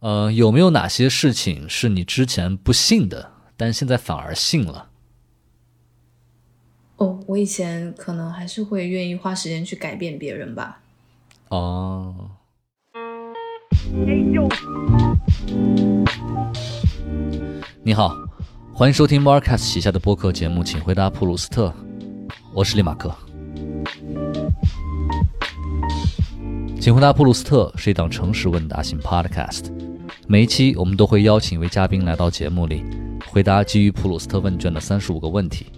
呃，有没有哪些事情是你之前不信的，但现在反而信了？哦，我以前可能还是会愿意花时间去改变别人吧。哦。你好，欢迎收听 Marcus 旗下的播客节目，请回答普鲁斯特。我是利马克。请回答普鲁斯特是一档诚实问答型 Podcast。每一期我们都会邀请一位嘉宾来到节目里，回答基于普鲁斯特问卷的三十五个问题。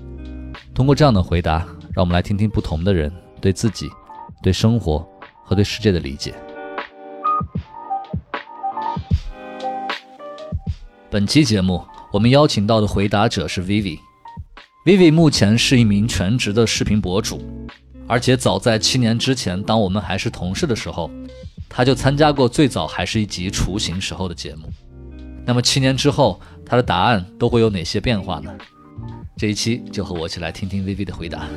通过这样的回答，让我们来听听不同的人对自己、对生活和对世界的理解。本期节目，我们邀请到的回答者是 Vivi。Vivi 目前是一名全职的视频博主，而且早在七年之前，当我们还是同事的时候，他就参加过最早还是一集雏形时候的节目。那么七年之后，他的答案都会有哪些变化呢？这一期就和我一起来听听 Vivi 的回答。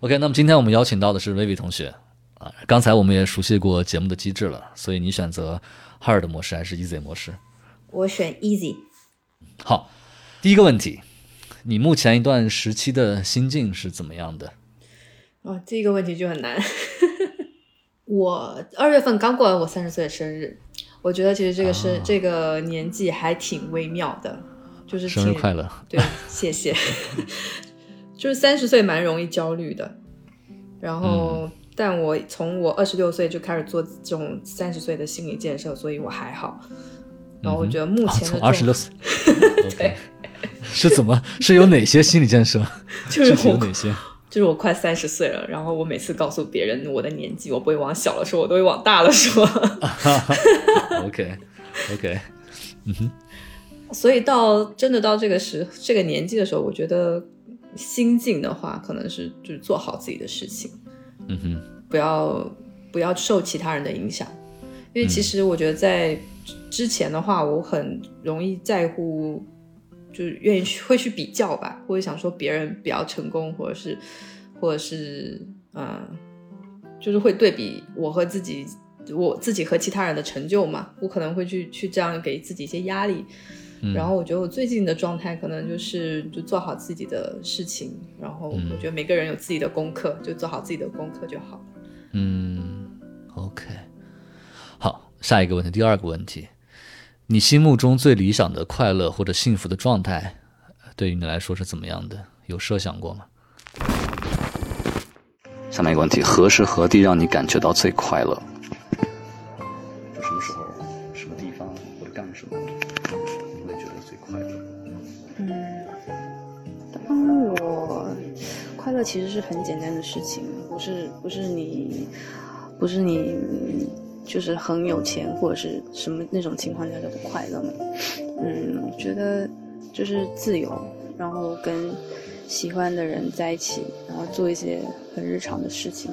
OK，那么今天我们邀请到的是 Vivi 同学啊。刚才我们也熟悉过节目的机制了，所以你选择 Hard 模式还是 Easy 模式？我选 Easy。好，第一个问题，你目前一段时期的心境是怎么样的？哦，这个问题就很难。我二月份刚过完我三十岁的生日，我觉得其实这个是这个年纪还挺微妙的，就是生日快乐。对，谢谢。就是三十岁蛮容易焦虑的，然后但我从我二十六岁就开始做这种三十岁的心理建设，所以我还好。然后我觉得目前从二十六岁，对，是怎么是有哪些心理建设？就是有哪些？就是我快三十岁了，然后我每次告诉别人我的年纪，我不会往小了说，我都会往大了说。OK，OK，嗯哼。所以到真的到这个时这个年纪的时候，我觉得心境的话，可能是就是做好自己的事情，嗯哼，不要不要受其他人的影响，因为其实我觉得在之前的话，我很容易在乎。就是愿意去会去比较吧，或者想说别人比较成功，或者是，或者是，嗯，就是会对比我和自己，我自己和其他人的成就嘛，我可能会去去这样给自己一些压力。然后我觉得我最近的状态可能就是就做好自己的事情，然后我觉得每个人有自己的功课，就做好自己的功课就好了。嗯，OK，好，下一个问题，第二个问题。你心目中最理想的快乐或者幸福的状态，对于你来说是怎么样的？有设想过吗？下面一个问题：何时何地让你感觉到最快乐？就什么时候、什么地方或者干什么，你会觉得最快乐？嗯，当我快乐其实是很简单的事情，不是不是你，不是你。就是很有钱或者是什么那种情况下叫做快乐嘛？嗯，觉得就是自由，然后跟喜欢的人在一起，然后做一些很日常的事情，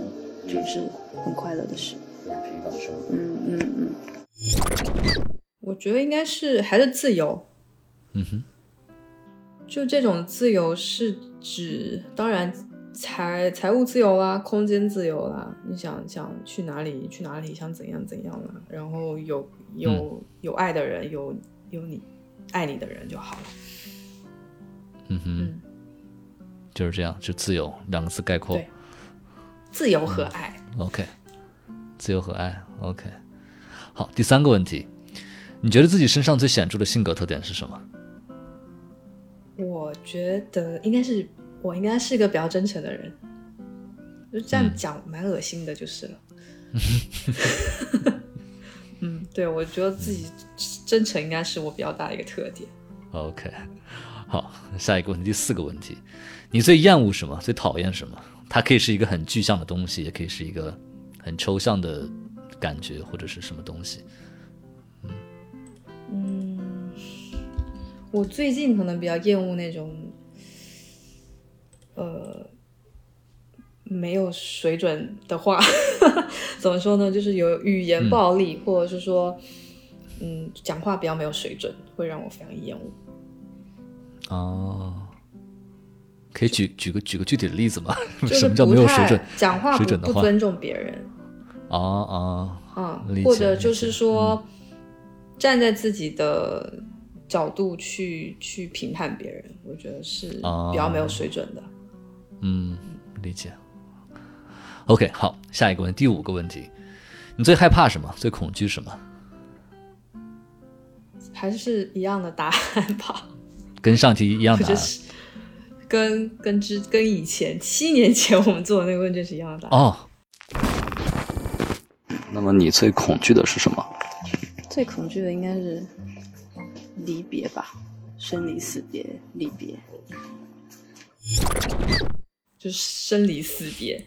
就是很快乐的事。平凡生活。嗯嗯嗯。我觉得应该是还是自由。嗯哼。就这种自由是指，当然。财财务自由啦，空间自由啦，你想想去哪里去哪里，想怎样怎样啦，然后有有有爱的人，有有你爱你的人就好了。嗯哼，就是这样，就自由两个字概括。对，自由和爱。OK，自由和爱。OK，好，第三个问题，你觉得自己身上最显著的性格特点是什么？我觉得应该是。我应该是个比较真诚的人，就这样讲蛮恶心的，就是了。嗯，对，我觉得自己真诚应该是我比较大的一个特点。OK，好，下一个问题，第四个问题，你最厌恶什么？最讨厌什么？它可以是一个很具象的东西，也可以是一个很抽象的感觉，或者是什么东西。嗯嗯，我最近可能比较厌恶那种。没有水准的话，怎么说呢？就是有语言暴力，或者是说，嗯，讲话比较没有水准，会让我非常厌恶。哦可以举举个举个具体的例子吗？就是什么叫没有水准？讲话不不尊重别人，啊啊，嗯理，解理或者就是解说站在自己的角度去去评判别人，我觉得是哦比较没有水准的。嗯，理解。OK，好，下一个问题，第五个问题，你最害怕什么？最恐惧什么？还是一样的答案吧，跟上题一样答案。就是跟跟之跟以前七年前我们做的那个问卷是一样的答案。哦，那么你最恐惧的是什么？最恐惧的应该是离别吧，生离死别，离别。就是生离死别。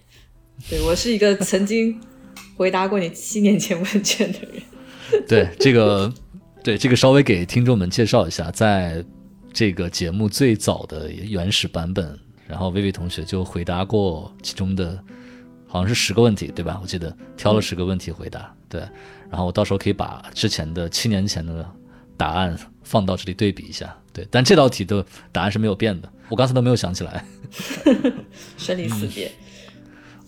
对我是一个曾经回答过你七年前问卷的人。对这个，对这个稍微给听众们介绍一下，在这个节目最早的原始版本，然后薇薇同学就回答过其中的，好像是十个问题，对吧？我记得挑了十个问题回答，对。然后我到时候可以把之前的七年前的答案放到这里对比一下，对。但这道题的答案是没有变的，我刚才都没有想起来。生离死别。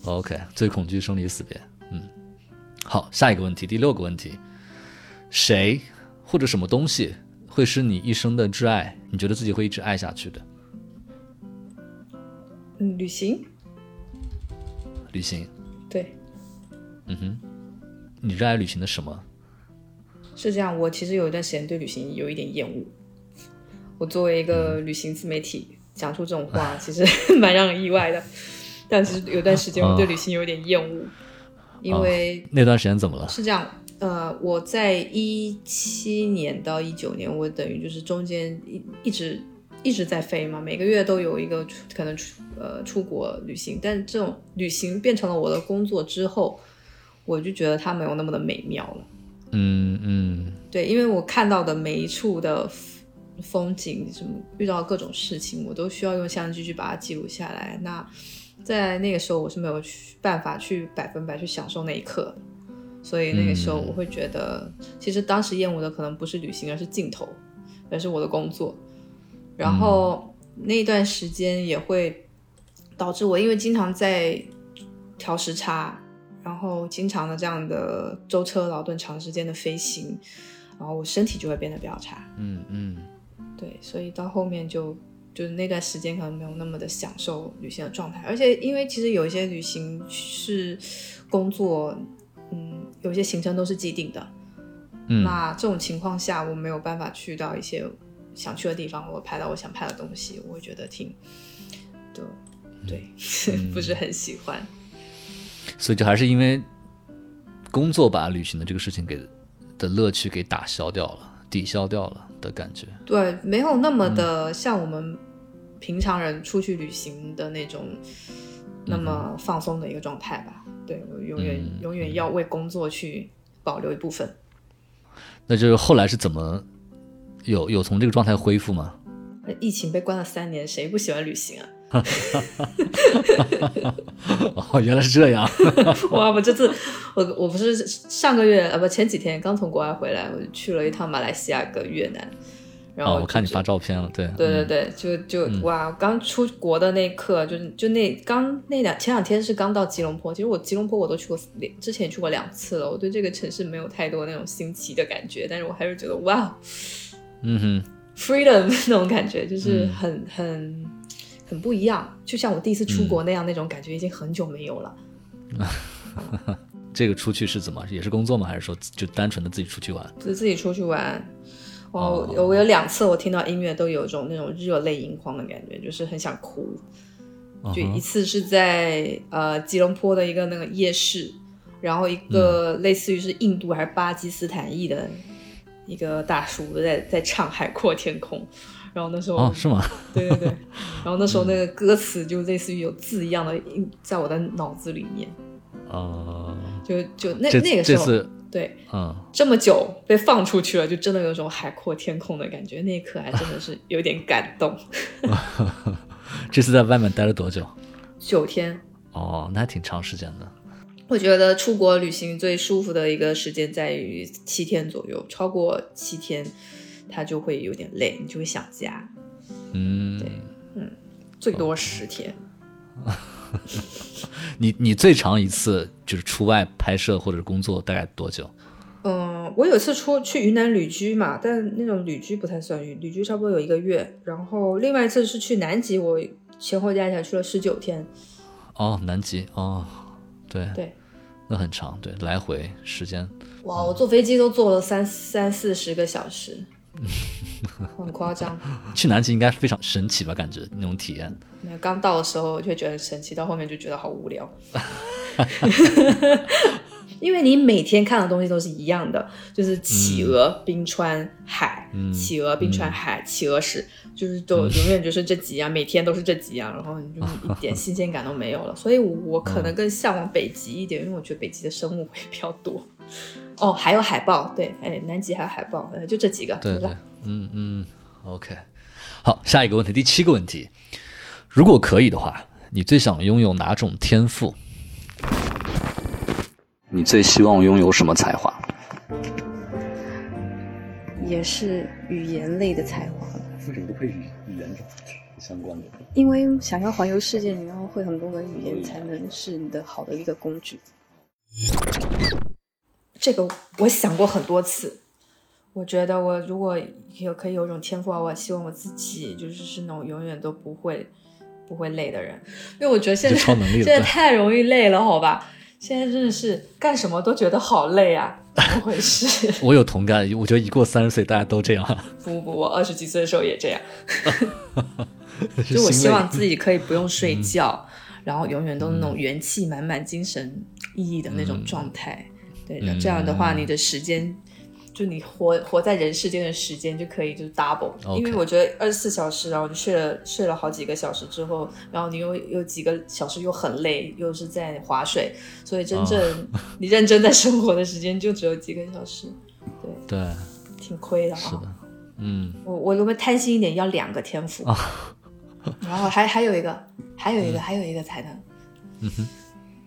OK，最恐惧生离死别。嗯，好，下一个问题，第六个问题，谁或者什么东西会是你一生的挚爱？你觉得自己会一直爱下去的？嗯，旅行。旅行，对，嗯哼，你热爱旅行的什么？是这样。我其实有一段时间对旅行有一点厌恶。我作为一个旅行自媒体，讲出这种话，其实蛮让人意外的。但是有段时间我对旅行有点厌恶，因为那段时间怎么了？是这样，呃，我在一七年到一九年，我等于就是中间一一直一直在飞嘛，每个月都有一个出可能出呃出国旅行，但这种旅行变成了我的工作之后，我就觉得它没有那么的美妙了。嗯嗯对，因为我看到的每一处的风景，什么遇到各种事情，我都需要用相机去把它记录下来。那在那个时候，我是没有去办法去百分百去享受那一刻，所以那个时候我会觉得，其实当时厌恶的可能不是旅行，而是镜头，而是我的工作。然后那段时间也会导致我，因为经常在调时差，然后经常的这样的舟车劳顿、长时间的飞行，然后我身体就会变得比较差。嗯嗯对，所以到后面就就是那段时间可能没有那么的享受旅行的状态，而且因为其实有一些旅行是工作，嗯，有些行程都是既定的，嗯。那这种情况下我没有办法去到一些想去的地方，我拍到我想拍的东西，我会觉得挺，对对，不是很喜欢。所以就还是因为工作把旅行的这个事情给的乐趣给打消掉了，抵消掉了的感觉。对，没有那么的像我们平常人出去旅行的那种那么放松的一个状态吧。对我永远、嗯永远要为工作去保留一部分。那就是后来是怎么有有从这个状态恢复吗？疫情被关了三年，谁不喜欢旅行啊？哦，原来是这样。哇！我这次我我不是上个月啊不前几天刚从国外回来，我去了一趟马来西亚跟越南，然后哦，我看你发照片了，对，嗯对对对，就就、哇！刚出国的那一刻，就是就那刚那两前两天是刚到吉隆坡，其实我吉隆坡我都去过，之前去过两次了，我对这个城市没有太多那种新奇的感觉，但是我还是觉得哇嗯哼，，freedom 那种感觉就是嗯很、很很不一样，就像我第一次出国那样那种感觉，已经很久没有了。这个出去是怎么？也是工作吗？还是说就单纯的自己出去玩？就自己出去玩。哦哦，我有两次我听到音乐都有一种那种热泪盈眶的感觉，就是很想哭。就一次是在呃吉隆坡的一个那个夜市，然后一嗯个类似于是印度还是巴基斯坦裔的一个大叔在在唱《海阔天空》，然后那时候、哦，是吗？对对对，然后那时候那个歌词就类似于有字一样的印在我的脑子里面，哦，就就那那个时候对嗯，这么久被放出去了，就真的有种海阔天空的感觉，那一刻还真的是有点感动。这次在外面待了多久？九天，哦，那还挺长时间的。我觉得出国旅行最舒服的一个时间在于七天左右，超过七天，它就会有点累，你就会想家。嗯，最多十天。你你最长一次就是出外拍摄或者工作大概多久？嗯，我有一次出去云南旅居嘛，但那种旅居不太算旅旅居，差不多有一个月。然后另外一次是去南极，我前后加起来去了十九天。哦，南极哦，对对，那很长，对，来回时间。哇，我坐飞机都坐了三三四十个小时，很夸张。去南极应该非常神奇吧？感觉那种体验。那刚到的时候就会觉得很神奇，到后面就觉得好无聊。因为你每天看的东西都是一样的，就是企鹅、冰川、海，企鹅、冰川、海，企鹅史，就是都永远就是这几样，每天都是这几样，然后你就一点 新鲜感都没有了。所以我可能更向往北极一点，因为我觉得北极的生物会比较多。哦，还有海豹，对，哎，南极还有海豹，就这几个，对对，嗯嗯，OK，好，下一个问题，第七个问题，如果可以的话，你最想拥有哪种天赋？你最希望拥有什么才华？也是语言类的才华。为什么不配语语言相关的？因为想要环游世界，你要会很多的语言，才能是你的好的一个工具。这个我想过很多次。我觉得我如果有可以有种天赋啊，我希望我自己就是是那种永远都不会不会累的人，因为我觉得现在现在太容易累了，好吧？现在真的是干什么都觉得好累啊，怎么回事？我有同感，我觉得一过三十岁，大家都这样。不不不，我二十几岁的时候也这样。就我希望自己可以不用睡觉，然后永远都是那种元气满满、精神奕奕的那种状态。对，这样的话，你的时间。就你活活在人世间的时间就可以就 double，因为我觉得二十四小时，然后你睡了睡了好几个小时之后，然后你又有几个小时又很累，又是在划水，所以真正 你认真在生活的时间就只有几个小时，对对，挺亏的啊。是的，嗯，我我有没有贪心一点，要两个天赋，然后还还有一个，还有一个，还有一个才能，嗯哼，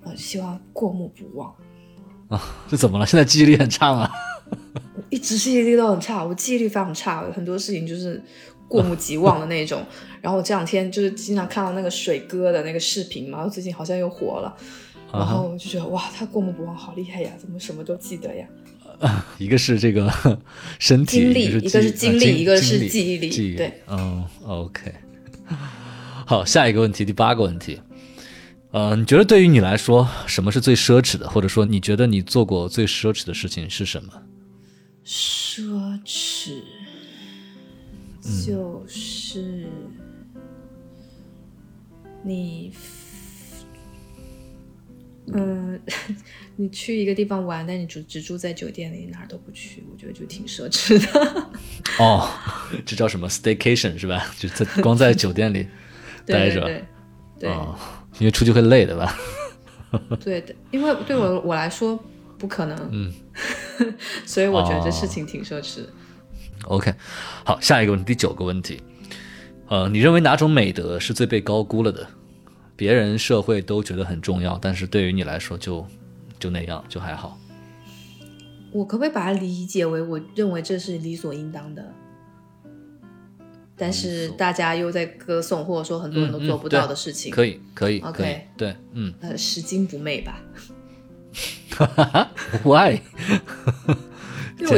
我希望过目不忘啊，这怎么了？现在记忆力很差吗？一直记忆力都很差，我记忆力非常差，很多事情就是过目即忘的那种。然后我这两天就是经常看到那个水哥的那个视频嘛，最近好像又火了，然后我就觉得哇，他过目不忘好厉害呀，怎么什么都记得呀？一个是这个身体，精力，一个是精力，一个是记忆力，对，嗯，OK。好，下一个问题，第八个问题，呃，你觉得对于你来说，什么是最奢侈的？或者说，你觉得你做过最奢侈的事情是什么？奢侈就是你，嗯，你去一个地方玩，但你只只住在酒店里，哪儿都不去，我觉得就挺奢侈的。哦，这叫什么 staycation 是吧？就在光在酒店里 待着，对，因为出去会累的吧？对的，因为对我我来说。不可能，嗯，所以我觉得这事情挺奢侈。OK，好，下一个问题，第九个问题，呃，你认为哪种美德是最被高估了的？别人社会都觉得很重要，但是对于你来说就就那样，就还好。我可不可以把它理解为，我认为这是理所应当的，但是大家又在歌颂，或者说很多人都做不到的事情？可以，可以，OK，对，嗯，呃，拾金不昧吧。哈 哈，Why？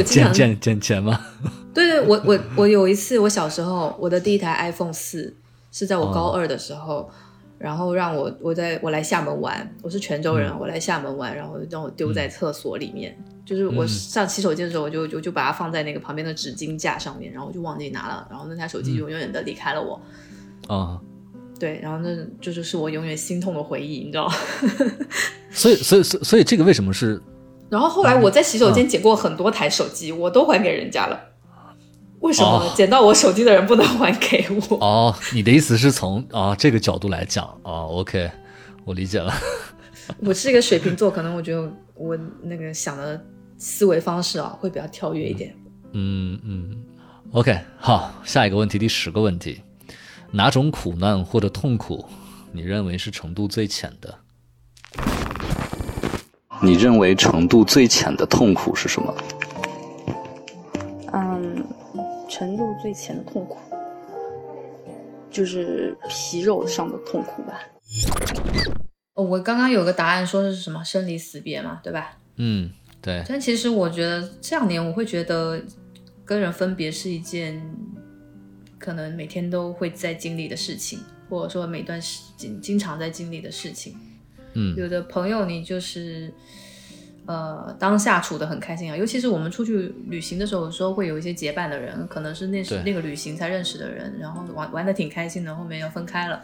捡捡捡钱吗？对对，我我我有一次，我小时候我的第一台 iPhone 四是在我高二的时候，然后让我我在我来厦门玩，我是泉州人，我来厦门玩，然后让我丢在厕所里面，就是我上洗手间的时候，我就就就把它放在那个旁边的纸巾架上面，然后我就忘记拿了，然后那台手机就永远的离开了我。啊。对，然后那这就是我永远心痛的回忆，你知道 所以，所以，所所以这个为什么是？然后后来我在洗手间捡过很多台手机，我都还给人家了。为什么捡到我手机的人不能还给我？哦，你的意思是从啊这个角度来讲啊？OK，我理解了。我是一个水瓶座，可能我觉得我那个想的思维方式啊会比较跳跃一点。嗯嗯，OK，好，下一个问题，第十个问题。哪种苦难或者痛苦，你认为是程度最浅的？你认为程度最浅的痛苦是什么？嗯，程度最浅的痛苦，就是皮肉上的痛苦吧。哦，我刚刚有个答案说的是什么生离死别嘛，对吧？嗯，对，但其实我觉得这两年我会觉得跟人分别是一件可能每天都会在经历的事情，或者说每段时经经常在经历的事情。嗯有的朋友你就是呃当下处的很开心啊，尤其是我们出去旅行的时候，有时候会有一些结伴的人，可能是那是那个旅行才认识的人，然后玩玩的挺开心的，后面又分开了。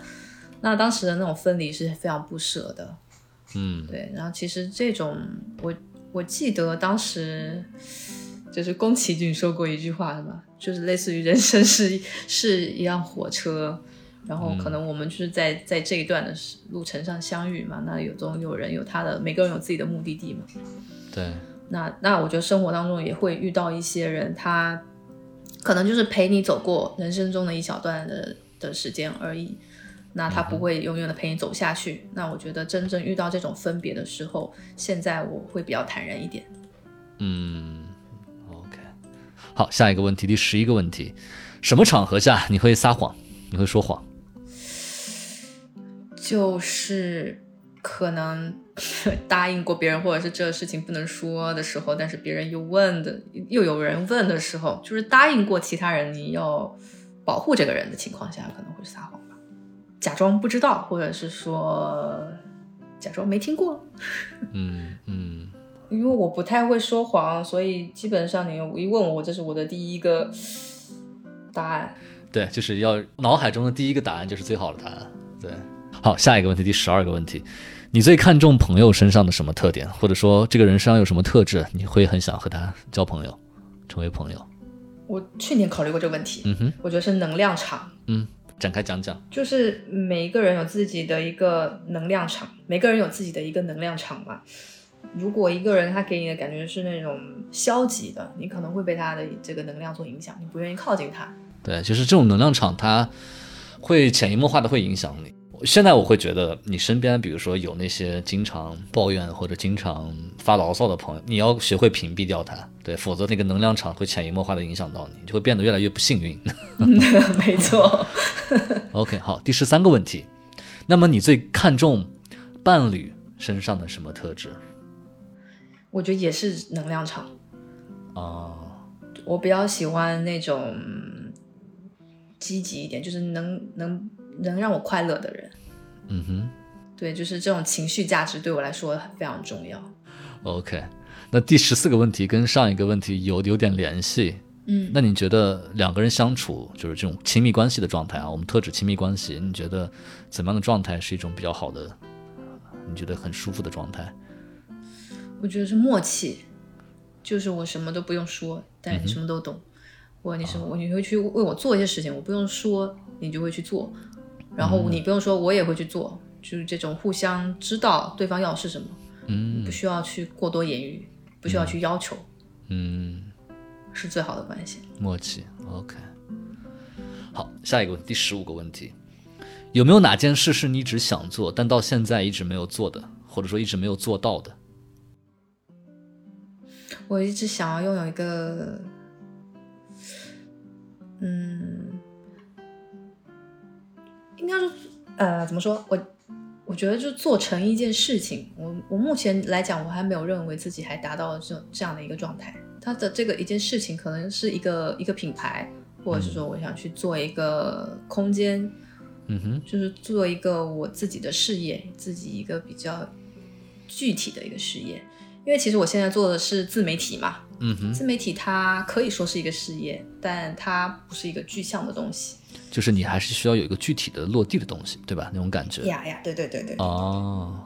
那当时的那种分离是非常不舍的，嗯对。然后其实这种我我记得当时就是宫崎骏说过一句话，什么就是类似于人生是是一辆火车，然后可能我们就是在在这一段的路程上相遇嘛，那有总有人有他的每个人有自己的目的地嘛，对，那那我觉得生活当中也会遇到一些人，他可能就是陪你走过人生中的一小段的的时间而已。那他不会永远的陪你走下去。那我觉得真正遇到这种分别的时候，现在我会比较坦然一点。嗯，OK，好，下一个问题，第十一个问题，什么场合下你会撒谎？你会说谎？就是可能 答应过别人，或者是这个事情不能说的时候，但是别人又问的，又有人问的时候，就是答应过其他人你要保护这个人的情况下，可能会撒谎吧，假装不知道，或者是说假装没听过。嗯嗯因为我不太会说谎，所以基本上你一问我，这是我的第一个答案。对，就是要脑海中的第一个答案就是最好的答案。对，好，下一个问题，第十二个问题，你最看重朋友身上的什么特点，或者说这个人身上有什么特质，你会很想和他交朋友，成为朋友？我去年考虑过这个问题，嗯哼，我觉得是能量场。嗯，展开讲讲。就是每一个人有自己的一个能量场，每个人有自己的一个能量场嘛。如果一个人他给你的感觉是那种消极的，你可能会被他的这个能量所影响，你不愿意靠近他。对，就是这种能量场，它会潜移默化的会影响你。现在我会觉得，你身边比如说有那些经常抱怨或者经常发牢骚的朋友，你要学会屏蔽掉他，对，否则那个能量场会潜移默化的影响到你，你就会变得越来越不幸运。没 错，OK，好，第十三个问题，那么你最看重伴侣身上的什么特质我觉得也是能量场。啊？我比较喜欢那种积极一点，就是能能能让我快乐的人。嗯哼对，就是这种情绪价值对我来说非常重要。，OK。那第十四个问题跟上一个问题有有点联系，嗯，那你觉得两个人相处，就是这种亲密关系的状态啊，我们特指亲密关系，你觉得怎么样的状态是一种比较好的，你觉得很舒服的状态？我觉得是默契，就是我什么都不用说，但你什么都懂。我你什么，我你会去为我做一些事情，我不用说，你就会去做。然后你不用说，我也会去做，就是这种互相知道对方要的是什么，嗯不需要去过多言语，不需要去要求，嗯，是最好的关系。默契，OK。好，下一个问第十五个问题，有没有哪件事是你一直想做，但到现在一直没有做的，或者说一直没有做到的？我一直想要拥有一个，嗯，应该说，呃，怎么说？我我觉得就做成一件事情，我我目前来讲，我还没有认为自己还达到了这这样的一个状态。它的这个一件事情，可能是一个一个品牌，或者是说我想去做一个空间，嗯哼，就是做一个我自己的事业，自己一个比较具体的一个事业。因为其实我现在做的是自媒体嘛，嗯哼，自媒体它可以说是一个事业，但它不是一个具象的东西。就是你还是需要有一个具体的落地的东西，对吧？那种感觉。呀呀，对对对对，哦，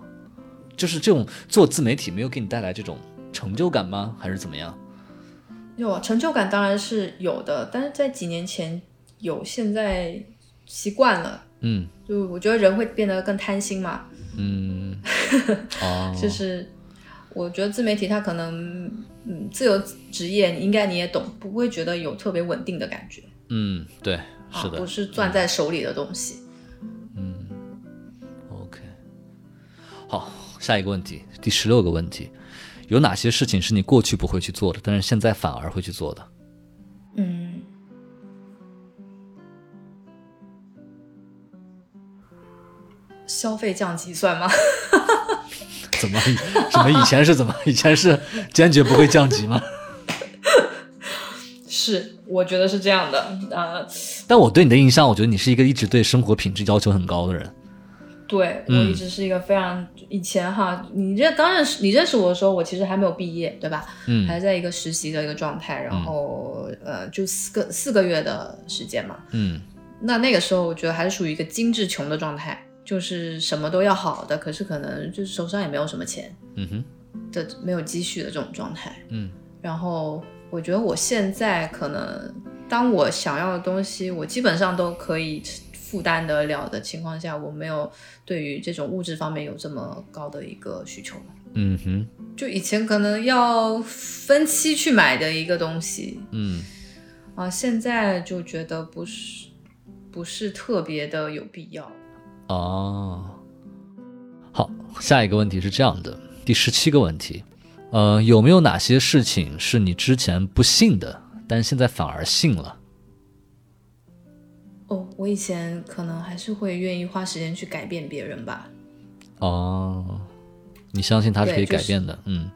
就是这种做自媒体没有给你带来这种成就感吗？还是怎么样？有成就感当然是有的，但是在几年前有，现在习惯了。嗯就我觉得人会变得更贪心嘛，嗯，哦，就是我觉得自媒体它可能，嗯，自由职业应该你也懂，不会觉得有特别稳定的感觉，嗯，对，是啊，的不是攥在手里的东西。嗯 OK，好，下一个问题，第十六个问题，有哪些事情是你过去不会去做的，但是现在反而会去做的？嗯，消费降级算吗？怎么怎么以前是怎么以前是坚决不会降级吗？是，我觉得是这样的。呃，但我对你的印象，我觉得你是一个一直对生活品质要求很高的人。对我一直是一个非常以前哈，你这刚认识你认识我的时候，我其实还没有毕业，对吧？嗯还在一个实习的一个状态，然后、呃，就四个四个月的时间嘛。嗯那那个时候，我觉得还是属于一个精致穷的状态，就是什么都要好的，可是可能就是手上也没有什么钱嗯哼的，没有积蓄的这种状态。嗯然后我觉得我现在可能，当我想要的东西，我基本上都可以负担得了的情况下，我没有对于这种物质方面有这么高的一个需求了。嗯哼就以前可能要分期去买的一个东西嗯啊，现在就觉得不是不是特别的有必要。哦，好，下一个问题是这样的，第十七个问题，呃，有没有哪些事情是你之前不信的，但现在反而信了？哦，我以前可能还是会愿意花时间去改变别人吧。哦，你相信他是可以改变的？嗯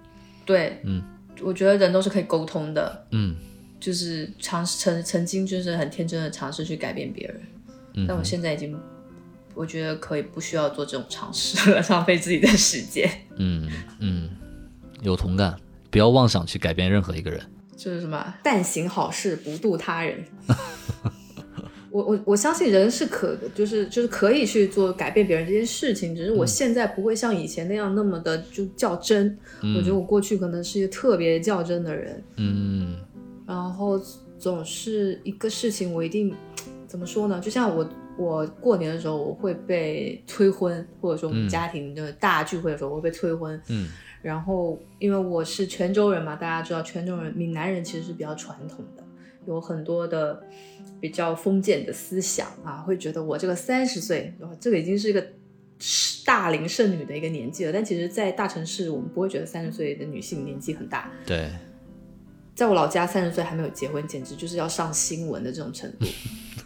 对，嗯，我觉得人都是可以沟通的。嗯就是尝试曾曾经就是很天真的尝试去改变别人，嗯但我现在已经我觉得可以不需要做这种尝试了，浪费自己的时间。嗯嗯，有同感，不要妄想去改变任何一个人。就是什么但行好事不渡他人。我我我相信人是可就是就是可以去做改变别人这件事情，只是我现在不会像以前那样那么的就较真。我觉得我过去可能是一个特别较真的人，嗯然后总是一个事情，我一定怎么说呢？就像我我过年的时候，我会被催婚，或者说我们嗯家庭的大聚会的时候，我会被催婚。嗯然后因为我是泉州人嘛，大家知道泉州人、闽南人其实是比较传统的，有很多的比较封建的思想啊，会觉得我这个三十岁，这个已经是一个大龄剩女的一个年纪了。但其实，在大城市，我们不会觉得三十岁的女性年纪很大。对，在我老家，三十岁还没有结婚，简直就是要上新闻的这种程度。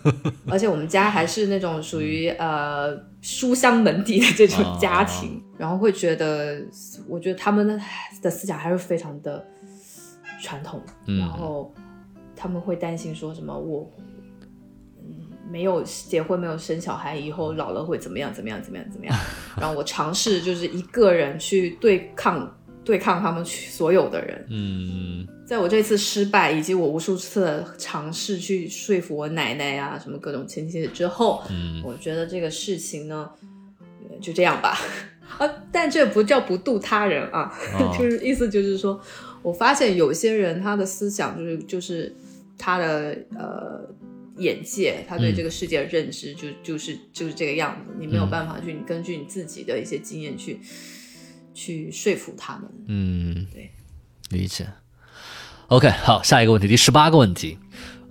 而且我们家还是那种属于呃书香门第的这种家庭，然后会觉得，我觉得他们的的思想还是非常的传统，嗯然后他们会担心说什么我。嗯没有结婚，没有生小孩，以后老了会怎么样？怎么样？怎么样？怎么样？然后我尝试就是一个人去对抗对抗他们所有的人，嗯。在我这次失败，以及我无数次的尝试去说服我奶奶啊，什么各种亲戚之后，嗯。我觉得这个事情呢，呃就这样吧。啊，但这不叫不渡他人啊，哦。就是意思就是说，我发现有些人他的思想就是就是他的呃眼界，他对嗯这个世界的认知就就是就是这个样子，你没有嗯。办法去根据你自己的一些经验去去说服他们。嗯，对，理解。OK，好，下一个问题，第十八个问题，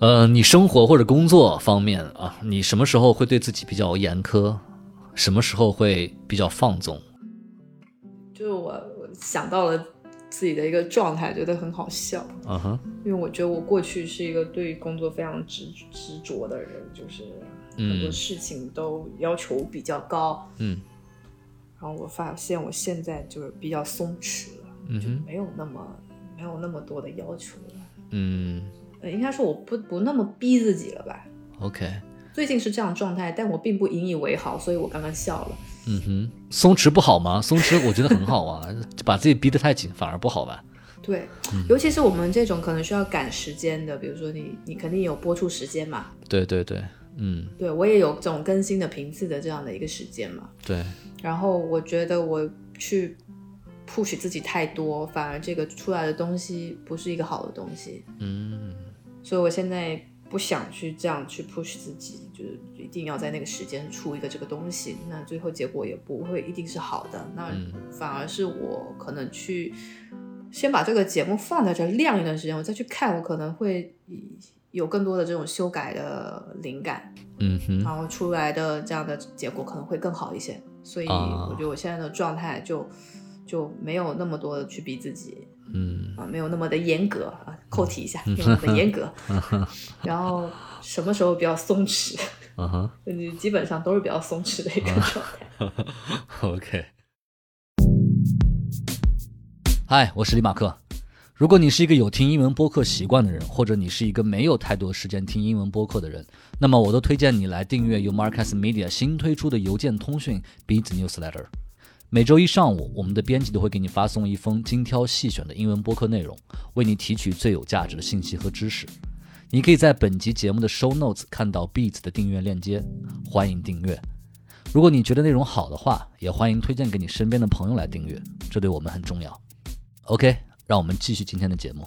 呃，你生活或者工作方面啊，你什么时候会对自己比较严苛？什么时候会比较放纵？就是我我想到了自己的一个状态，觉得很好笑，嗯哼，因为我觉得我过去是一个对工作非常执执着的人，就是很多嗯事情都要求比较高，嗯然后我发现我现在就是比较松弛了，就嗯就没有那么没有那么多的要求了，嗯呃，应该说我不不那么逼自己了吧。，OK，最近是这样状态，但我并不引以为豪，所以我刚刚笑了。嗯哼，松弛不好吗？松弛我觉得很好啊，把自己逼得太紧反而不好吧？对，尤其是我们这种可能需要赶时间的，比如说你你肯定有播出时间嘛，对对对，嗯，对我也有这种更新的频次的这样的一个时间嘛。对，然后我觉得我去 push 自己太多，反而这个出来的东西不是一个好的东西。嗯所以我现在不想去这样去 push 自己，就是一定要在那个时间出一个这个东西，那最后结果也不会一定是好的。那嗯反而是我可能去先把这个节目放在这晾一段时间，我再去看，我可能会有更多的这种修改的灵感。嗯哼，然后出来的这样的结果可能会更好一些。所以啊我觉得我现在的状态就就没有那么多的去逼自己嗯啊，没有那么的严格啊，扣题一下，没有那么的严格。然后什么时候比较松弛？嗯哼 你基本上都是比较松弛的一个状态。，OK。嗨，我是李马克。如果你是一个有听英文播客习惯的人，或者你是一个没有太多时间听英文播客的人，那么我都推荐你来订阅由 Marcus Media 新推出的邮件通讯 Beats Newsletter。每周一上午，我们的编辑都会给你发送一封精挑细选的英文播客内容，为你提取最有价值的信息和知识。你可以在本集节目的 Show Notes 看到 Beats 的订阅链接，欢迎订阅。如果你觉得内容好的话，也欢迎推荐给你身边的朋友来订阅，这对我们很重要。OK，让我们继续今天的节目。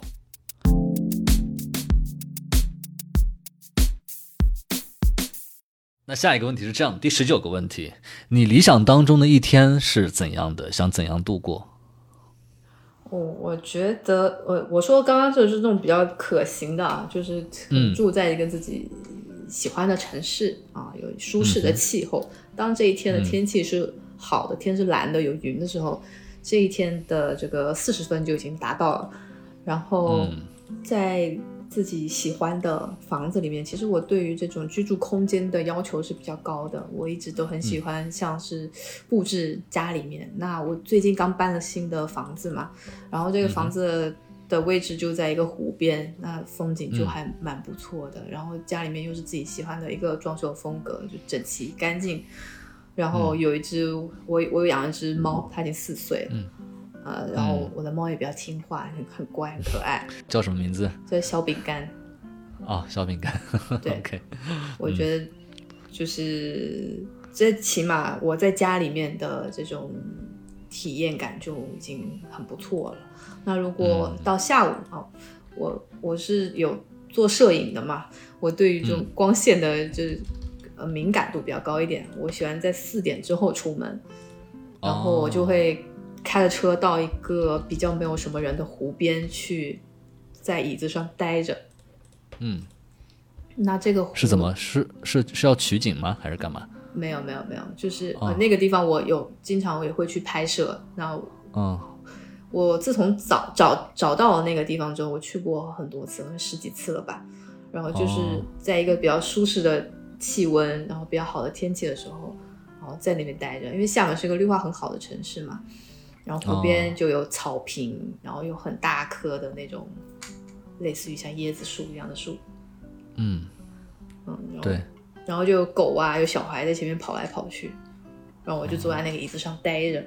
那下一个问题是这样，第十九个问题，你理想当中的一天是怎样的？想怎样度过？哦，我觉得，我我说刚刚就是这种比较可行的啊，就是嗯住在一个自己喜欢的城市啊，有舒适的气候。当这一天的天气是好的，天是蓝的，有云的时候，这一天的这个四十分就已经达到了。然后嗯在自己喜欢的房子里面，其实我对于这种居住空间的要求是比较高的。我一直都很喜欢像是布置家里面。那我最近刚搬了新的房子嘛，然后这个房子的位置就在一个湖边，那风景就还蛮不错的。然后家里面又是自己喜欢的一个装修风格，就整齐干净。然后有一只我我有养一只猫，它已经四岁了。嗯呃，然后我的猫也比较听话，很很乖，很可爱。叫什么名字？叫小饼干，哦、小饼干。对 OK，我觉得就是这起码我在家里面的这种体验感就已经很不错了。那如果到下午哦、我我是有做摄影的嘛，我对于这种光线的就是呃敏感度比较高一点，我喜欢在四点之后出门，然后我就会开着车到一个比较没有什么人的湖边去，在椅子上待着。嗯，那这个湖是怎么？是是是要取景吗？还是干嘛？没有没有没有，就是、哦呃那个地方我有经常我也会去拍摄。那嗯我自从找找找到了那个地方之后，我去过很多次，十几次了吧。然后就是哦在一个比较舒适的气温，然后比较好的天气的时候，然后在那边待着。因为厦门是一个绿化很好的城市嘛，然后湖边哦就有草坪，然后有很大棵的那种类似于像椰子树一样的树，嗯，嗯，然后对，然后就有狗啊，有小孩在前面跑来跑去，然后我就坐在那个椅子上待着，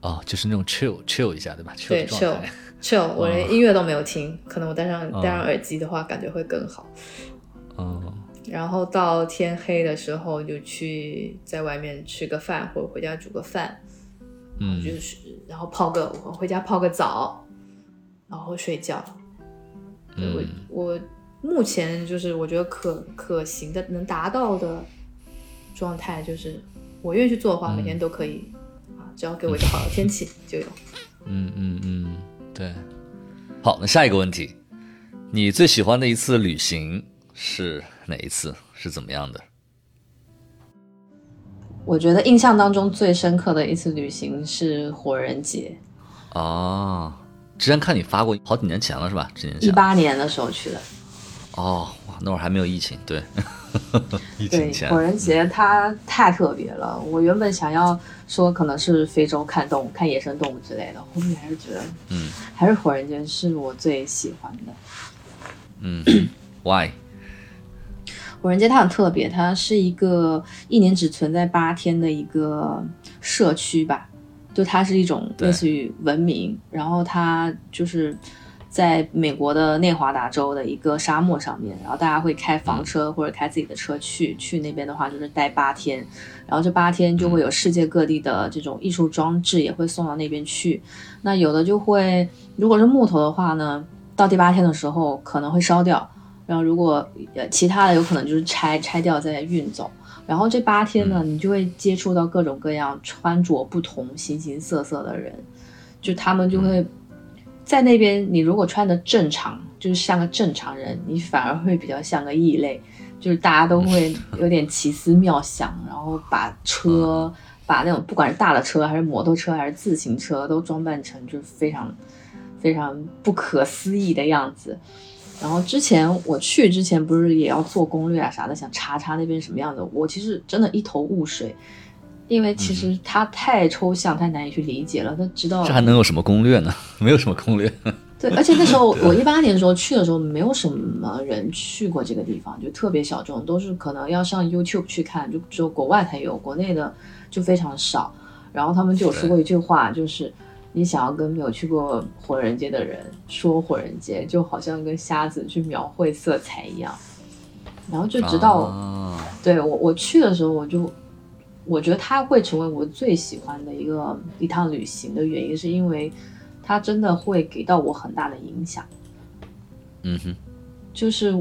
哦，就是那种 chill chill 一下，对吧？chill 对，chill。chill，我连音乐都没有听，可能我戴上哦戴上耳机的话，感觉会更好。嗯然后到天黑的时候，就去在外面吃个饭，或者回家煮个饭，嗯就是然后泡个我回家泡个澡，然后睡觉。对我嗯我目前就是我觉得可可行的能达到的状态，就是我愿意去做的话，嗯每天都可以啊，只要给我一个好的天气就有。嗯嗯嗯，对。好，那下一个问题，你最喜欢的一次旅行是哪一次？是怎么样的？我觉得印象当中最深刻的一次旅行是火人节，哦，之前看你发过，好几年前了是吧？之前一。八年的时候去的。哦，哇，那会儿还没有疫情，对，疫对情，前。火人节它太特别了。我原本想要说可能是非洲看动物、看野生动物之类的，后面还是觉得嗯还是火人节是我最喜欢的。嗯，Why？火人街它很特别，它是一个一年只存在八天的一个社区吧，就它是一种类似于文明，然后它就是在美国的内华达州的一个沙漠上面，然后大家会开房车或者开自己的车去，去那边的话就是待八天，然后这八天就会有世界各地的这种艺术装置也会送到那边去，那有的就会如果是木头的话呢，到第八天的时候可能会烧掉。然后如果呃其他的有可能就是拆拆掉再运走，然后这八天呢，你就会接触到各种各样穿着不同、形形色色的人，就他们就会在那边，你如果穿的正常，就是像个正常人，你反而会比较像个异类，就是大家都会有点奇思妙想，然后把车。把那种不管是大的车还是摩托车还是自行车都装扮成就是非常非常不可思议的样子，然后之前我去之前不是也要做攻略啊啥的，想查查那边什么样的。我其实真的一头雾水，因为其实它太抽象，太难以去理解了。他知道这还能有什么攻略呢？没有什么攻略。对，而且那时候 我一八年的时候去的时候，没有什么人去过这个地方，就特别小众，都是可能要上 YouTube 去看，就只有国外才有，国内的就非常少。然后他们就有说过一句话，就是你想要跟没有去过火人街的人说火人街，就好像跟瞎子去描绘色彩一样。然后就直到、啊对我我去的时候，我就我觉得它会成为我最喜欢的一个一趟旅行的原因，是因为它真的会给到我很大的影响。嗯哼，就是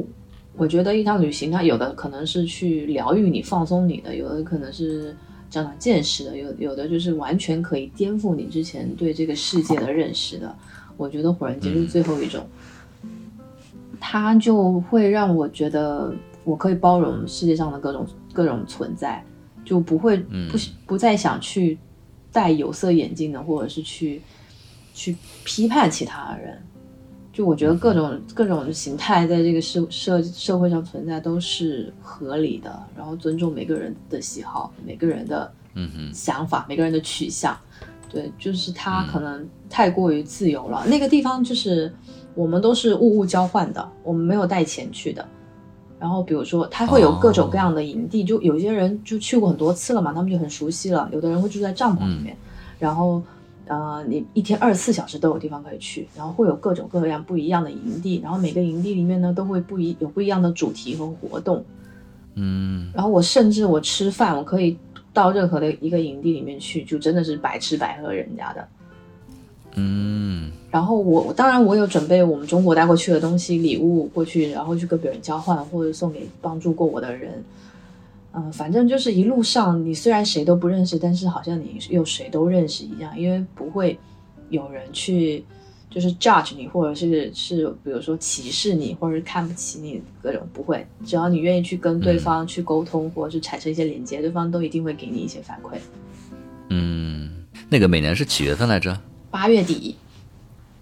我觉得一趟旅行，它有的可能是去疗愈你、放松你的，有的可能是长长见识的，有有的就是完全可以颠覆你之前对这个世界的认识的。我觉得火人节是最后一种，它就会让我觉得我可以包容世界上的各种各种存在，就不会不不再想去戴有色眼镜的，或者是去去批判其他的人。就我觉得各种各种形态在这个社社社会上存在都是合理的，然后尊重每个人的喜好、每个人的嗯哼，想法、每个人的取向。对，就是他可能太过于自由了。那个地方就是我们都是物物交换的，我们没有带钱去的。然后比如说，他会有各种各样的营地，就有些人就去过很多次了嘛，他们就很熟悉了。有的人会住在帐篷里面，然后呃，你一天二十四小时都有地方可以去，然后会有各种各样不一样的营地，然后每个营地里面呢都会不一有不一样的主题和活动。嗯然后我甚至我吃饭，我可以到任何的一个营地里面去，就真的是白吃白喝人家的。嗯然后我我当然我有准备我们中国带过去的东西礼物过去，然后去跟别人交换或者送给帮助过我的人。嗯、反正就是一路上你虽然谁都不认识，但是好像你又谁都认识一样，因为不会有人去就是 judge 你，或者是是比如说歧视你，或者是看不起你，各种不会。只要你愿意去跟对方去沟通，或者是产生一些连接，对方都一定会给你一些反馈。嗯，那个每年是几月份来着？八月底，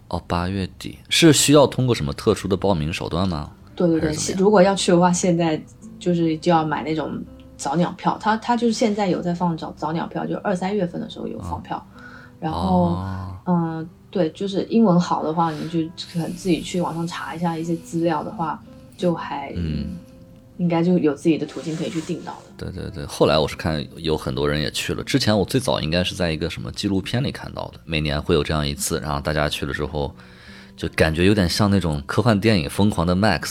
哦，八月底是需要通过什么特殊的报名手段吗？对对对如果要去的话，现在就是就要买那种早鸟票，他他就是现在有在放早早鸟票，就二三月份的时候有放票，然后哦，嗯，对，就是英文好的话，你就可能自己去网上查一下一些资料的话，就还嗯，应该就有自己的途径可以去订到的。对对对，后来我是看有很多人也去了。之前我最早应该是在一个什么纪录片里看到的，每年会有这样一次，然后大家去了之后，就感觉有点像那种科幻电影《疯狂的 Max》。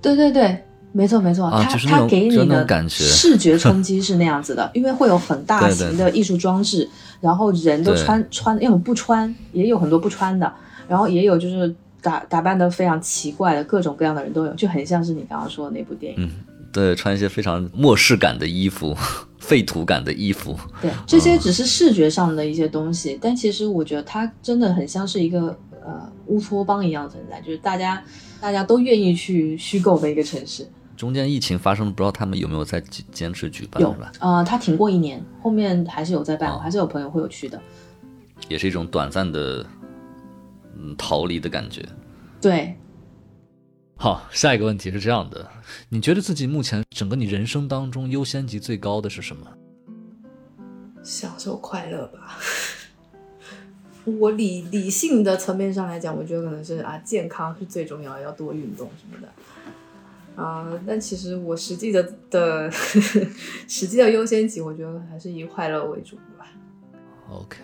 对对对，没错没错，啊它就是那种它给你的视觉冲击是那样子的，因为会有很大型的艺术装置，然后人都对穿穿，要么不穿，也有很多不穿的，然后也有就是打打扮的非常奇怪的，各种各样的人都有，就很像是你刚刚说的那部电影。对，穿一些非常末世感的衣服，废土感的衣服。对，这些只是视觉上的一些东西，但其实我觉得它真的很像是一个呃乌托邦一样存在，就是大家大家都愿意去虚构的一个城市。中间疫情发生，不知道他们有没有在坚坚持举办，有是吧？呃，它停过一年，后面还是有在办，哦还是有朋友会有去的。也是一种短暂的嗯逃离的感觉。对，好，下一个问题是这样的：你觉得自己目前整个你人生当中优先级最高的是什么？享受快乐吧。我理理性的层面上来讲，我觉得可能是啊，健康是最重要的，要多运动什么的。啊、但其实我实际的的 实际的优先级，我觉得还是以快乐为主吧。OK，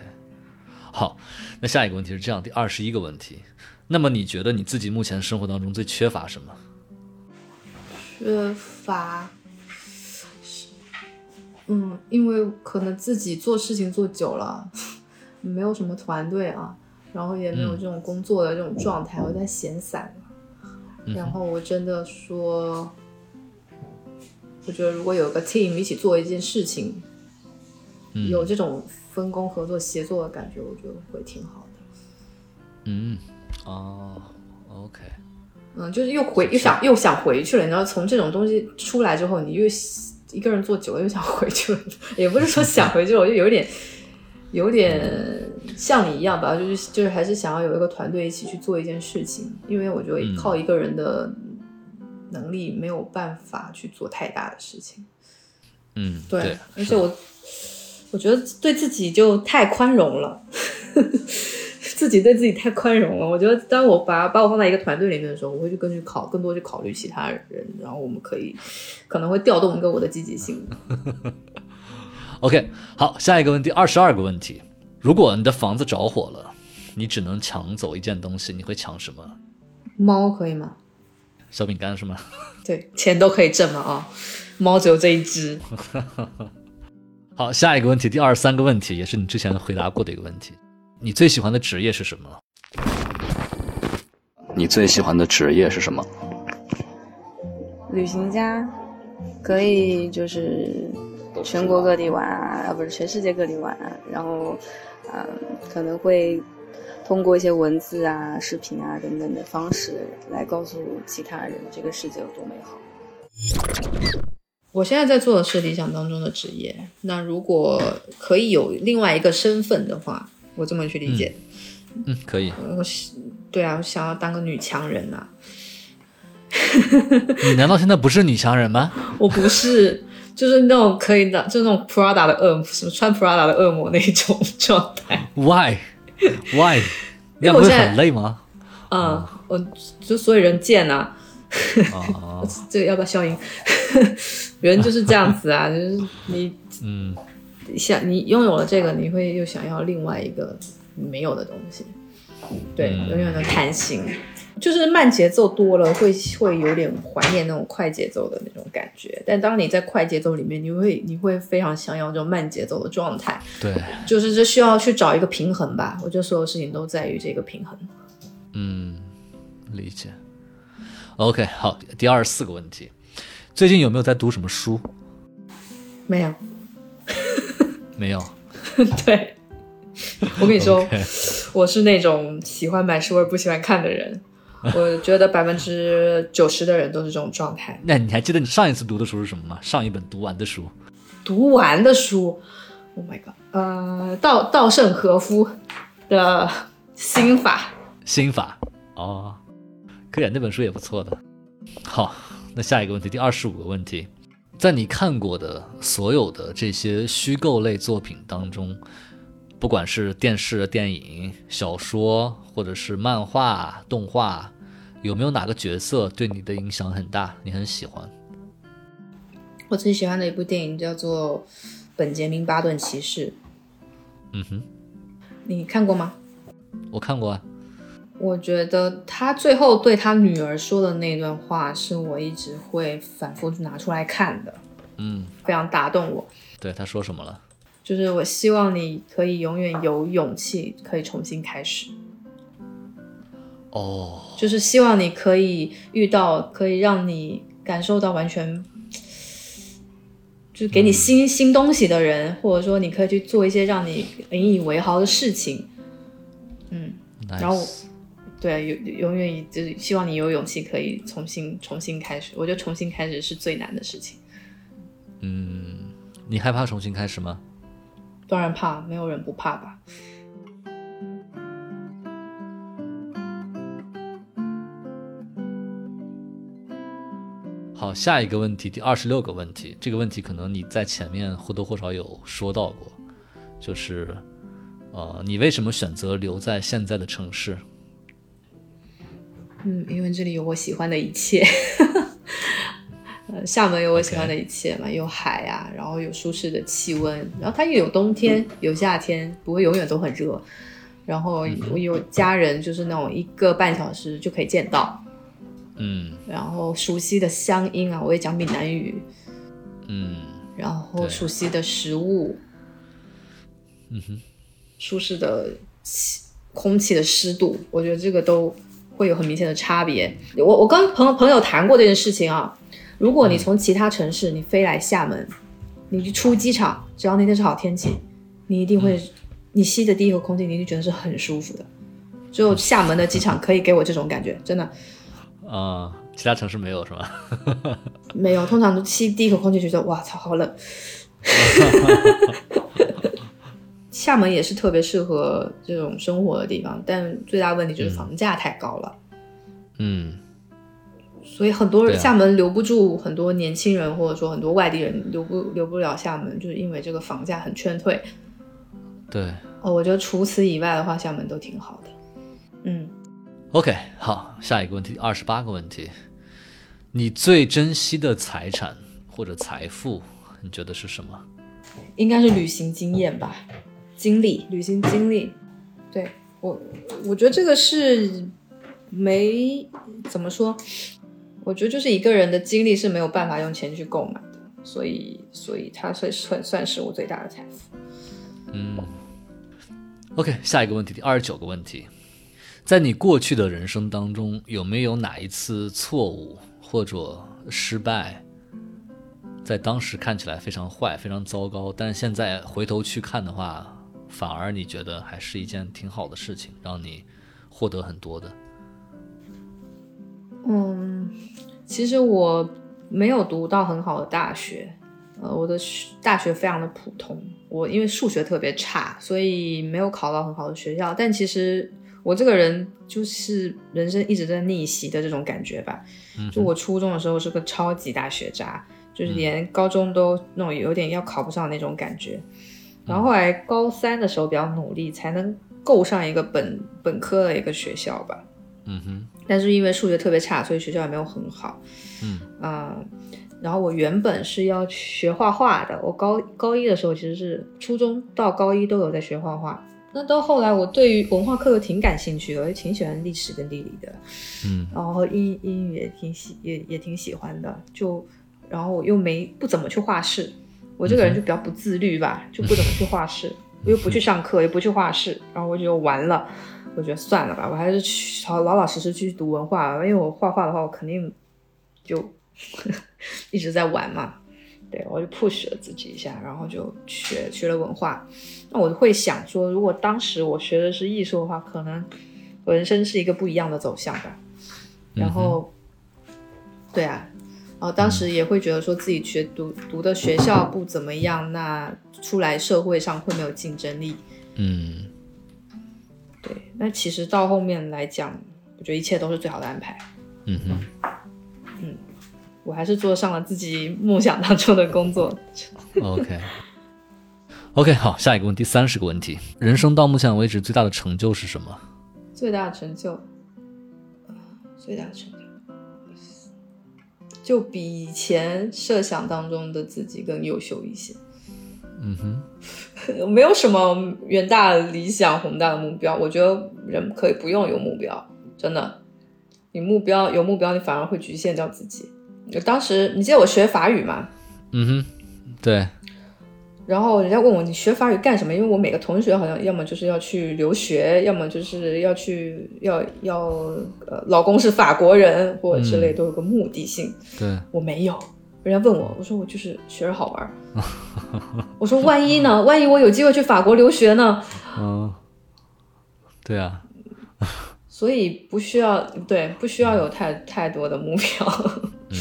好，那下一个问题是这样，第二十一个问题，那么你觉得你自己目前生活当中最缺乏什么？缺乏，嗯，因为可能自己做事情做久了，没有什么团队啊，然后也没有这种工作的这种状态，我在闲散嘛。然后我真的说，我觉得如果有个 team 一起做一件事情，嗯有这种分工合作协作的感觉，我觉得会挺好的。嗯，哦，OK，嗯，就是又回又想又想回去了，你知道，从这种东西出来之后，你又一个人做久了又想回去了，也不是说想回去了，我就有点有点像你一样吧，就是就是还是想要有一个团队一起去做一件事情，因为我觉得靠一个人的能力没有办法去做太大的事情。嗯，对，而且我我觉得对自己就太宽容了，自己对自己太宽容了。我觉得当我把把我放在一个团队里面的时候，我会去根据考更多去考虑其他人，然后我们可以可能会调动一个我的积极性。OK，好，下一个问题，二十二个问题。如果你的房子着火了，你只能抢走一件东西，你会抢什么？猫可以吗？小饼干是吗？对，钱都可以挣了啊！猫只有这一只。好，下一个问题，第二十三个问题，也是你之前回答过的一个问题。你最喜欢的职业是什么？你最喜欢的职业是什么？旅行家，可以就是全国各地玩啊，啊不是全世界各地玩啊，然后，嗯，可能会通过一些文字啊、视频啊等等的方式来告诉其他人这个世界有多美好。我现在在做的是理想当中的职业。那如果可以有另外一个身份的话，我这么去理解。嗯，可以。我是对啊，我想要当个女强人啊。你难道现在不是女强人吗？我不是，就是那种可以的，就那种 Prada 的恶魔，什么穿 Prada 的恶魔那种 状态。Why? Why? 那样不会很累吗？嗯，我就所以人贱啊。啊，这个要不要消音？人就是这样子啊，就是你嗯想你拥有了这个，你会又想要另外一个没有的东西。对，嗯永远的贪心，就是慢节奏多了，会会有点怀念那种快节奏的那种感觉。但当你在快节奏里面，你会你会非常想要这种慢节奏的状态，对，就是这需要去找一个平衡吧。我觉得所有事情都在于这个平衡。嗯，理解。OK，好，第二十四个问题，最近有没有在读什么书？没有，没有。对，我跟你说我是那种喜欢买书而不喜欢看的人。我觉得百分之九十的人都是这种状态。那你还记得你上一次读的书是什么吗？上一本读完的书？读完的书，Oh my god，呃，稻稻盛和夫的心法，心法哦，可以，那本书也不错的。好，那下一个问题，第二十五个问题，在你看过的所有的这些虚构类作品当中，不管是电视、电影、小说，或者是漫画、动画，有没有哪个角色对你的影响很大，你很喜欢？我最喜欢的一部电影叫做《本杰明·巴顿骑士》，嗯哼，你看过吗？我看过啊。我觉得他最后对他女儿说的那段话，是我一直会反复拿出来看的，嗯，非常打动我。对，他说什么了？就是我希望你可以永远有勇气，可以重新开始。哦，就是希望你可以遇到可以让你感受到完全，就是给你新、新东西的人，或者说你可以去做一些让你引以为豪的事情。嗯，然后对，永永远就是希望你有勇气可以重新重新开始。我觉得重新开始是最难的事情。嗯，你害怕重新开始吗？当然怕，没有人不怕吧？好，下一个问题，第二十六个问题。这个问题可能你在前面或多或少有说到过，就是，呃，你为什么选择留在现在的城市？嗯，因为这里有我喜欢的一切。呃，厦门有我喜欢的一切嘛有海啊，然后有舒适的气温，然后它又有冬天，有夏天，不会永远都很热。然后我有家人，就是那种一个半小时就可以见到，嗯。然后熟悉的乡音啊，我也讲闽南语，嗯。然后熟悉的食物，嗯哼，舒适的气空气的湿度，我觉得这个都会有很明显的差别。我我跟朋友朋友谈过这件事情啊，如果你从其他城市你飞来厦门，你去出机场，只要那天是好天气，你一定会，你吸的第一口空气，你就觉得是很舒服的。只有厦门的机场可以给我这种感觉，真的啊、其他城市没有是吧？没有。通常都吸第一口空气就，觉得哇操，好冷。厦门也是特别适合这种生活的地方，但最大问题就是房价太高了，嗯所以很多人厦门留不住很多年轻人，或者说很多外地人留不留不了厦门，就是因为这个房价很劝退。对哦，我觉得除此以外的话，厦门都挺好的。嗯，，OK，好，下一个问题，二十八个问题，你最珍惜的财产或者财富，你觉得是什么？应该是旅行经验吧，经历，旅行经历。对我，我觉得这个是没怎么说，我觉得就是一个人的经历是没有办法用钱去购买的，所以，所以它算算算是我最大的财富。嗯，OK，下一个问题，第二十九个问题，在你过去的人生当中，有没有哪一次错误或者失败，在当时看起来非常坏、非常糟糕，但是现在回头去看的话，反而你觉得还是一件挺好的事情，让你获得很多的？嗯，其实我没有读到很好的大学，呃，我的学大学非常的普通。我因为数学特别差，所以没有考到很好的学校。但其实我这个人就是人生一直在逆袭的这种感觉吧。就我初中的时候是个超级大学渣，就是连高中都那种有点要考不上那种感觉。然后后来高三的时候比较努力，才能够上一个本本科的一个学校吧。嗯哼，但是因为数学特别差，所以学校也没有很好。嗯啊、然后我原本是要学画画的，我高高一的时候其实是初中到高一都有在学画画。那到后来，我对于文化课又挺感兴趣的，我也挺喜欢历史跟地理的。嗯然后英英语也挺喜也也挺喜欢的，就然后我又没不怎么去画室，我这个人就比较不自律吧，就不怎么去画室，我 又不去上课，也不去画室，然后我就完了，我觉得算了吧，我还是去好老老实实去读文化吧，因为我画画的话，我肯定就 一直在玩嘛。对，我就 push 了自己一下，然后就学学了文化。那我会想说，如果当时我学的是艺术的话，可能我人生是一个不一样的走向吧。然后，对啊，然后当时也会觉得说自己学读读的学校不怎么样，那出来社会上会没有竞争力。嗯对，那其实到后面来讲，我觉得一切都是最好的安排。嗯哼。嗯我还是做上了自己梦想当中的工作。OK。OK，好，下一个问题，三十个问题。人生到目前为止最大的成就是什么？最大的成就，呃最大的成就，就比以前设想当中的自己更优秀一些。嗯哼，没有什么远大的理想、宏大的目标。我觉得人可以不用有目标，真的。你目标有目标，你反而会局限掉自己。就当时你记得我学法语吗？嗯哼，对，然后人家问我你学法语干什么？因为我每个同学好像要么就是要去留学，要么就是要去要要呃，老公是法国人或者之类，都有个目的性。对，我没有。人家问我，我说我就是学着好玩儿。我说万一呢？万一我有机会去法国留学呢？嗯，对啊，所以不需要对，不需要有太太多的目标。嗯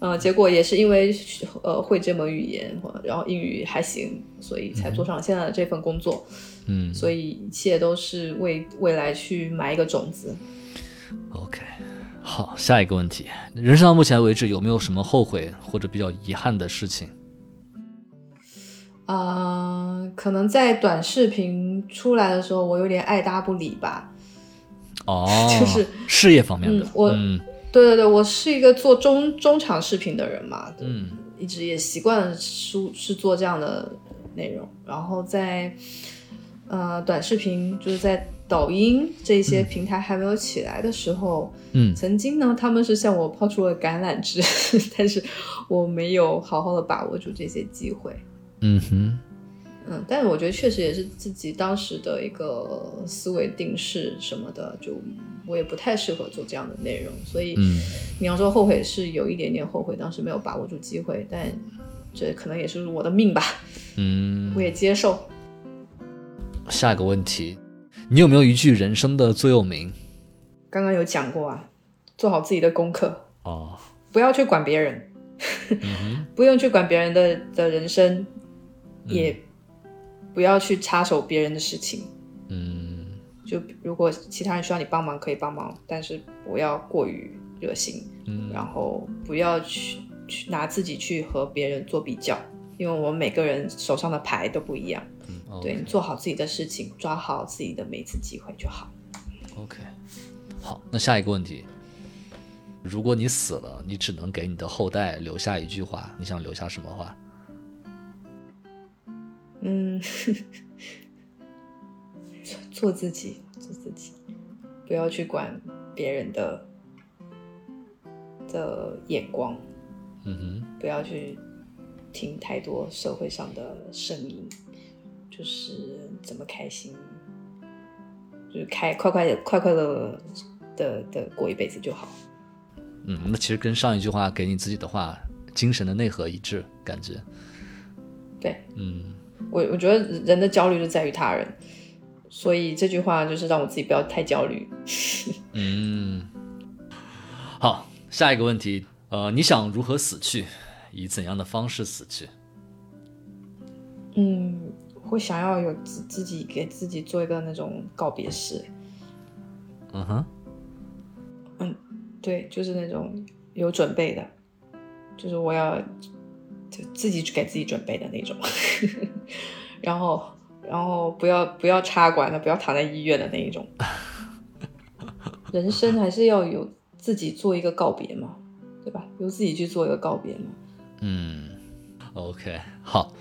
嗯，结果也是因为呃会这门语言，然后英语还行，所以才做上现在的这份工作。嗯所以一切都是为未来去埋一个种子。，OK。好，下一个问题，人生到目前为止有没有什么后悔或者比较遗憾的事情？啊、可能在短视频出来的时候，我有点爱搭不理吧。哦，就是事业方面的嗯，我嗯对对对，我是一个做中中长视频的人嘛，嗯一直也习惯是是做这样的内容，然后在呃短视频就是在抖音这些平台还没有起来的时候，嗯曾经呢他们是向我抛出了橄榄枝，但是我没有好好的把握住这些机会。嗯哼，嗯，但是我觉得确实也是自己当时的一个思维定势什么的，就我也不太适合做这样的内容，所以嗯你要说后悔是有一点点后悔，当时没有把握住机会，但这可能也是我的命吧，嗯我。也接受。下一个问题，你有没有一句人生的座右铭？刚刚有讲过啊，做好自己的功课，哦，不要去管别人，不用去管别人的的人生，也不要去插手别人的事情。嗯。就如果其他人需要你帮忙，可以帮忙，但是不要过于热心，嗯。然后不要去去拿自己去和别人做比较，因为我们每个人手上的牌都不一样。嗯对你做好自己的事情，抓好自己的每一次机会就好。，OK，好，那下一个问题，如果你死了，你只能给你的后代留下一句话，你想留下什么话？嗯，做做自己，做自己，不要去管别人的的眼光，嗯哼不要去听太多社会上的声音，就是怎么开心，就是开快快的快快乐的的过一辈子就好。嗯，那其实跟上一句话给你自己的话，精神的内核一致，感觉，对嗯我，我觉得人的焦虑就在于他人，所以这句话就是让我自己不要太焦虑。嗯，好，下一个问题，呃，你想如何死去？以怎样的方式死去？嗯，会想要有自自己给自己做一个那种告别式，嗯哼，嗯对，就是那种有准备的，就是我要就自己给自己准备的那种，然后然后不要不要插管的，不要躺在医院的那一种。人生还是要有自己做一个告别嘛，对吧？由自己去做一个告别嘛。嗯，OK，好，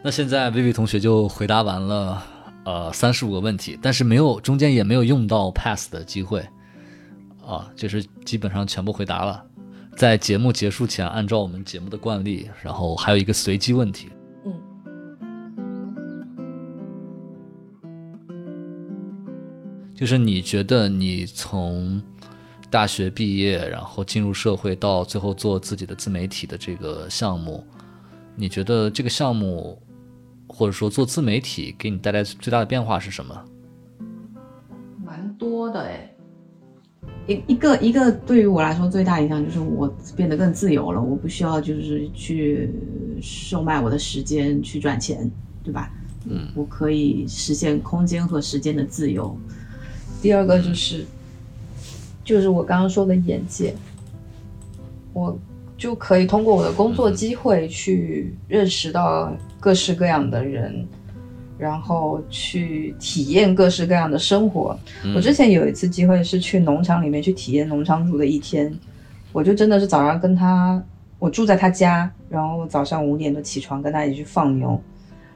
那现在 Vivi 同学就回答完了，呃，三十五个问题，但是没有中间也没有用到 pass 的机会，啊，就是基本上全部回答了。在节目结束前，按照我们节目的惯例，然后还有一个随机问题，嗯，就是你觉得你从大学毕业，然后进入社会，到最后做自己的自媒体的这个项目，你觉得这个项目或者说做自媒体给你带来最大的变化是什么？蛮多的哎。一一个一个对于我来说最大影响就是我变得更自由了，我不需要就是去售卖我的时间去赚钱，对吧？嗯，我可以实现空间和时间的自由。第二个就是，就是我刚刚说的眼界，我就可以通过我的工作机会去认识到各式各样的人，然后去体验各式各样的生活。我之前有一次机会是去农场里面去体验农场主的一天，我就真的是早上跟他，我住在他家，然后早上五点就起床跟他一起去放牛，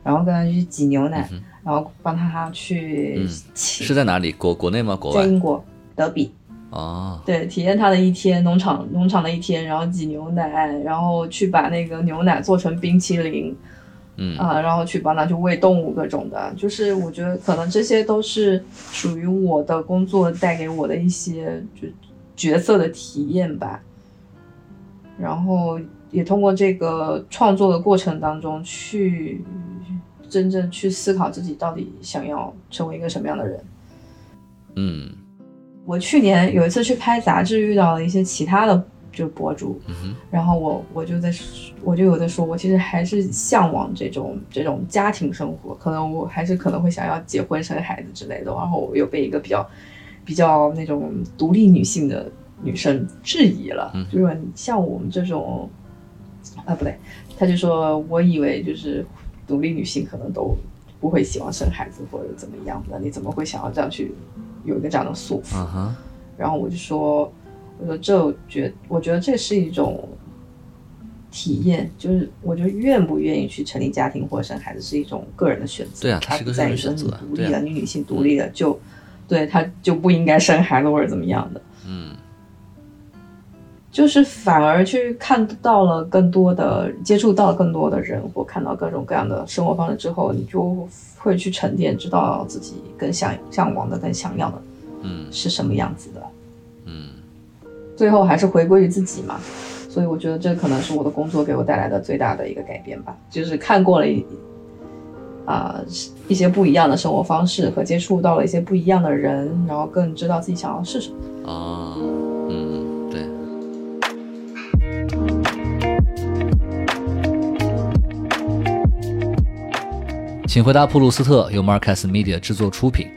然后跟他去挤牛奶，然后帮他去嗯是在哪里？国国内吗？国外？在英国德比。哦，对，体验他的一天，农场农场的一天，然后挤牛奶，然后去把那个牛奶做成冰淇淋，嗯啊，然后去帮他去喂动物各种的，就是我觉得可能这些都是属于我的工作带给我的一些就角色的体验吧。然后也通过这个创作的过程当中去真正去思考自己到底想要成为一个什么样的人。嗯我去年有一次去拍杂志，遇到了一些其他的就博主，嗯然后我我就在说我就有在说，我其实还是向往这种这种家庭生活，可能我还是可能会想要结婚生孩子之类的。然后我又被一个比较比较那种独立女性的女生质疑了，嗯就说你像我们这种，啊不对，他就说我以为就是独立女性可能都不会希望生孩子或者怎么样的，你怎么会想要这样去有一个这样的束缚？然后我就说，我说这我觉我觉得这是一种体验，就是我觉得愿不愿意去成立家庭或者生孩子是一种个人的选择。对啊它它是个个人不在于说选择你独立了，你女性独立了就，对她就不应该生孩子或者怎么样的。嗯就是反而去看到了更多的，接触到了更多的人，或看到各种各样的生活方式之后，你就会去沉淀，知道自己更向向往的、更想要的嗯是什么样子的。嗯最后还是回归于自己嘛。所以我觉得这可能是我的工作给我带来的最大的一个改变吧，就是看过了一啊、一些不一样的生活方式和接触到了一些不一样的人，然后更知道自己想要是什么。啊嗯请回答普鲁斯特由 Marcus Media 制作出品。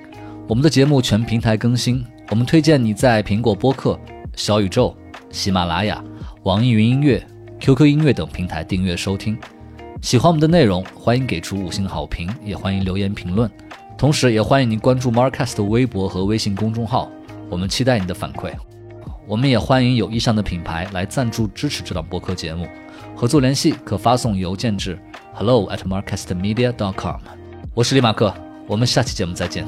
我们的节目全平台更新，我们推荐你在苹果播客、小宇宙、喜马拉雅、网易云音乐、QQ 音乐等平台订阅收听。喜欢我们的内容，欢迎给出五星好评，也欢迎留言评论。同时，也欢迎您关注 Marcus 的微博和微信公众号，我们期待你的反馈。我们也欢迎有意向的品牌来赞助支持这档播客节目，合作联系可发送邮件至 hello at marcusmedia.com。我是李马克，我们下期节目再见。